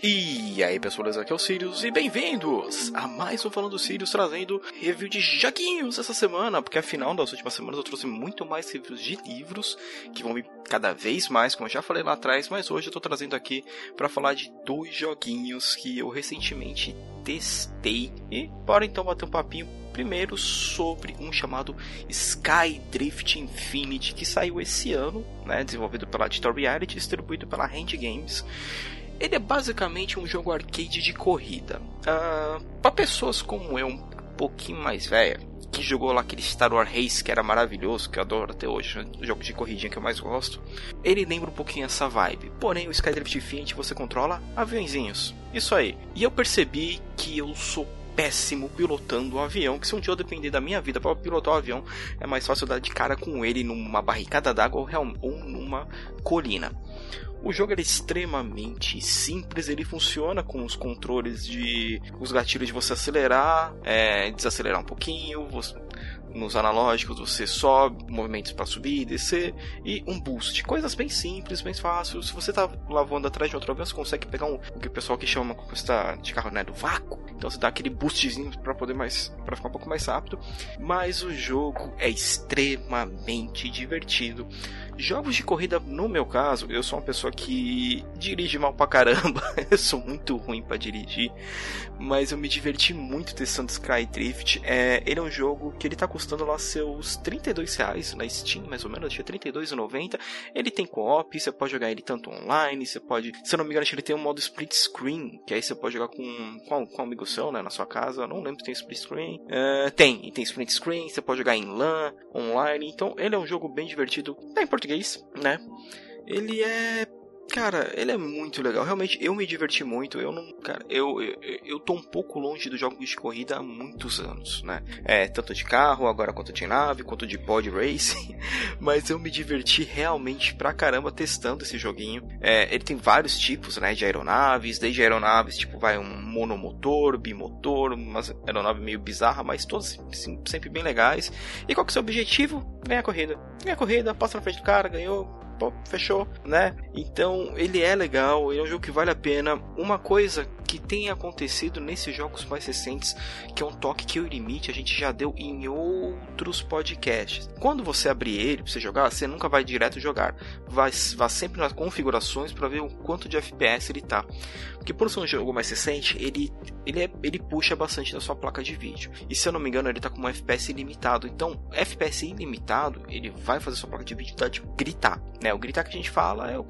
E aí pessoal, aqui é o Sirius e bem-vindos a mais um Falando Sirius trazendo review de joguinhos essa semana, porque afinal das últimas semanas eu trouxe muito mais reviews de livros, que vão vir cada vez mais, como eu já falei lá atrás, mas hoje eu tô trazendo aqui para falar de dois joguinhos que eu recentemente testei e bora então bater um papinho primeiro sobre um chamado Skydrift Infinity que saiu esse ano, né, desenvolvido pela Digital Reality e distribuído pela Hand Games. Ele é basicamente um jogo arcade de corrida. Uh, para pessoas como eu, um pouquinho mais velha, que jogou lá aquele Star Wars Race que era maravilhoso, que eu adoro até hoje, né? o jogo de corridinha que eu mais gosto. Ele lembra um pouquinho essa vibe. Porém, o Skydrift Infinity você controla aviãozinhos. Isso aí. E eu percebi que eu sou péssimo pilotando o avião, que se um dia eu depender da minha vida para pilotar o avião, é mais fácil dar de cara com ele numa barricada d'água ou numa colina. O jogo é extremamente simples, ele funciona com os controles de. os gatilhos de você acelerar, é, desacelerar um pouquinho, você, nos analógicos você sobe, movimentos para subir e descer e um boost. Coisas bem simples, bem fáceis. Se você tá lavando atrás de outro avião, você consegue pegar um, o que o pessoal que chama de carro né, do vácuo. Então você dá aquele boostzinho para poder mais para ficar um pouco mais rápido. Mas o jogo é extremamente divertido. Jogos de corrida, no meu caso, eu sou uma pessoa que dirige mal pra caramba. eu sou muito ruim para dirigir, mas eu me diverti muito testando Skydrift. É, ele é um jogo que ele tá custando lá seus 32 reais na Steam, mais ou menos, tinha 32,90. Ele tem co-op, você pode jogar ele tanto online, você pode, se eu não me engano, ele tem um modo split screen, que aí você pode jogar com com, com um amigo seu, né, na sua casa. Não lembro se tem split screen. Uh, tem, tem split screen, você pode jogar em LAN, online. Então, ele é um jogo bem divertido. É em português, né? Ele é Cara, ele é muito legal. Realmente, eu me diverti muito. Eu não. Cara, eu, eu, eu tô um pouco longe dos jogos de corrida há muitos anos, né? É, tanto de carro, agora quanto de nave, quanto de pod racing. Mas eu me diverti realmente pra caramba testando esse joguinho. É, ele tem vários tipos, né? De aeronaves, desde aeronaves, tipo, vai um monomotor, bimotor, uma aeronave meio bizarra, mas todas sempre bem legais. E qual que é o seu objetivo? Ganhar a corrida. Ganhar a corrida, passa na frente do cara, ganhou, pô, fechou, né? Então ele é legal, ele é um jogo que vale a pena. Uma coisa que tem acontecido nesses jogos mais recentes, que é um toque que o limite a gente já deu em outros podcasts. Quando você abrir ele para você jogar, você nunca vai direto jogar. Vai, vai sempre nas configurações para ver o quanto de FPS ele tá. Porque por ser um jogo mais recente, ele, ele, é, ele puxa bastante da sua placa de vídeo. E se eu não me engano, ele tá com um FPS ilimitado. Então, FPS ilimitado, ele vai fazer sua placa de vídeo dar de gritar. Né? O gritar que a gente fala é o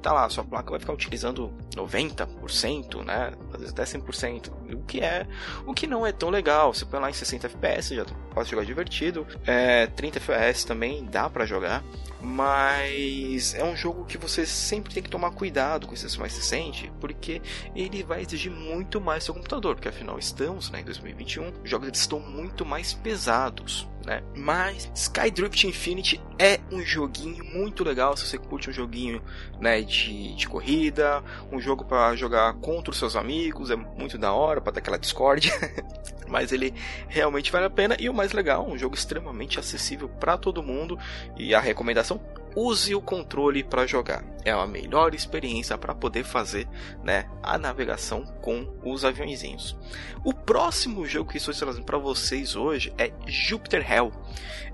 tá lá, sua placa vai ficar utilizando 90%, né? Às vezes até 100%, o que é, o que não é tão legal. Você põe lá em 60 FPS, já pode jogar divertido. É, 30 FPS também dá para jogar, mas é um jogo que você sempre tem que tomar cuidado com esse mais recente, porque ele vai exigir muito mais seu computador, porque afinal estamos né, em 2021, os jogos estão muito mais pesados né? Mas Skydrift Infinity é um joguinho muito legal se você curte um joguinho, né, de, de corrida, um jogo para jogar contra os seus amigos, é muito da hora para dar aquela discord. Mas ele realmente vale a pena e o mais legal, um jogo extremamente acessível para todo mundo e a recomendação use o controle para jogar. É a melhor experiência para poder fazer né, a navegação com os aviãozinhos. O próximo jogo que estou trazendo para vocês hoje é Jupiter Hell.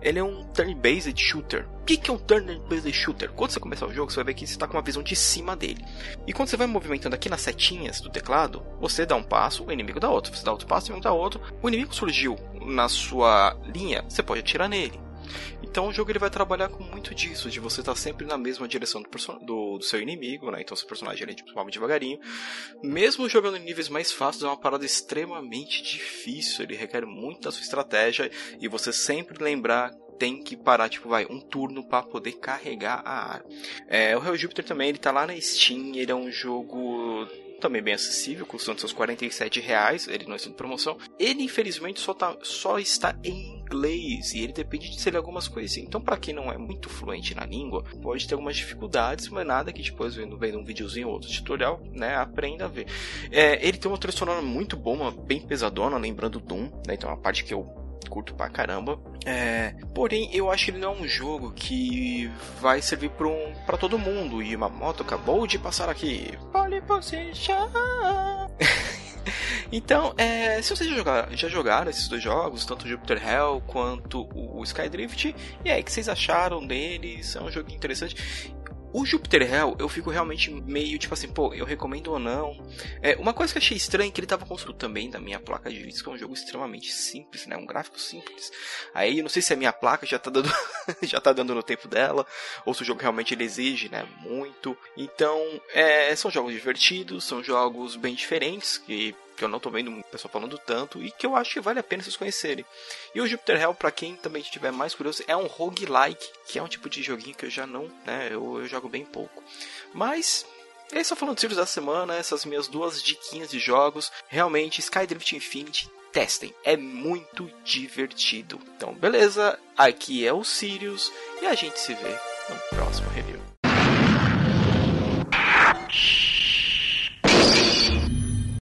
Ele é um turn-based shooter. O que é um turn-based shooter? Quando você começar o jogo, você vai ver que você está com uma visão de cima dele. E quando você vai movimentando aqui nas setinhas do teclado, você dá um passo, o inimigo dá outro. Você dá outro passo, o inimigo dá outro. O inimigo surgiu na sua linha, você pode atirar nele. Então o jogo ele vai trabalhar com muito disso, de você estar tá sempre na mesma direção do, do, do, seu inimigo, né? Então seu personagem ele é devagarinho. Mesmo jogando em níveis mais fáceis, é uma parada extremamente difícil, ele requer muito da sua estratégia e você sempre lembrar tem que parar, tipo, vai, um turno para poder carregar a arma. É, o Hell Jupiter também, ele tá lá na Steam, ele é um jogo também bem acessível, custando seus 47 reais, ele não está de promoção. Ele, infelizmente, só, tá, só está em inglês e ele depende de ser algumas coisas. Então, para quem não é muito fluente na língua, pode ter algumas dificuldades, mas nada que depois, vendo, vendo um videozinho ou outro tutorial, né, aprenda a ver. É, ele tem uma trilha sonora muito boa, bem pesadona, lembrando Doom, né, então é uma parte que eu curto pra caramba. É, porém, eu acho que ele não é um jogo que vai servir pra, um, todo mundo. E uma moto acabou de passar aqui. Pole. Então, é, se vocês já jogaram, já jogaram esses dois jogos, tanto o Jupiter Hell quanto o Skydrift, e aí, o que vocês acharam deles? É um jogo interessante. O Jupiter Hell, eu fico realmente meio tipo assim, pô, eu recomendo ou não. É, uma coisa que achei estranha é que ele tava construído também da minha placa de vídeo, que é um jogo extremamente simples, né? Um gráfico simples. Aí eu não sei se a minha placa já tá dando já tá dando no tempo dela, ou se o jogo realmente ele exige, né, muito. Então, é, são jogos divertidos, são jogos bem diferentes, que que eu não tô vendo o pessoal falando tanto e que eu acho que vale a pena vocês conhecerem. E o Jupiter Hell, para quem também estiver mais curioso, é um roguelike, que é um tipo de joguinho que eu já não, né, eu, eu jogo bem pouco. Mas é isso só falando dos livros da semana, essas minhas duas diquinhas de jogos. Realmente, Skydrift Infinity, testem. É muito divertido. Então, beleza? Aqui é o Sirius e a gente se vê no próximo review.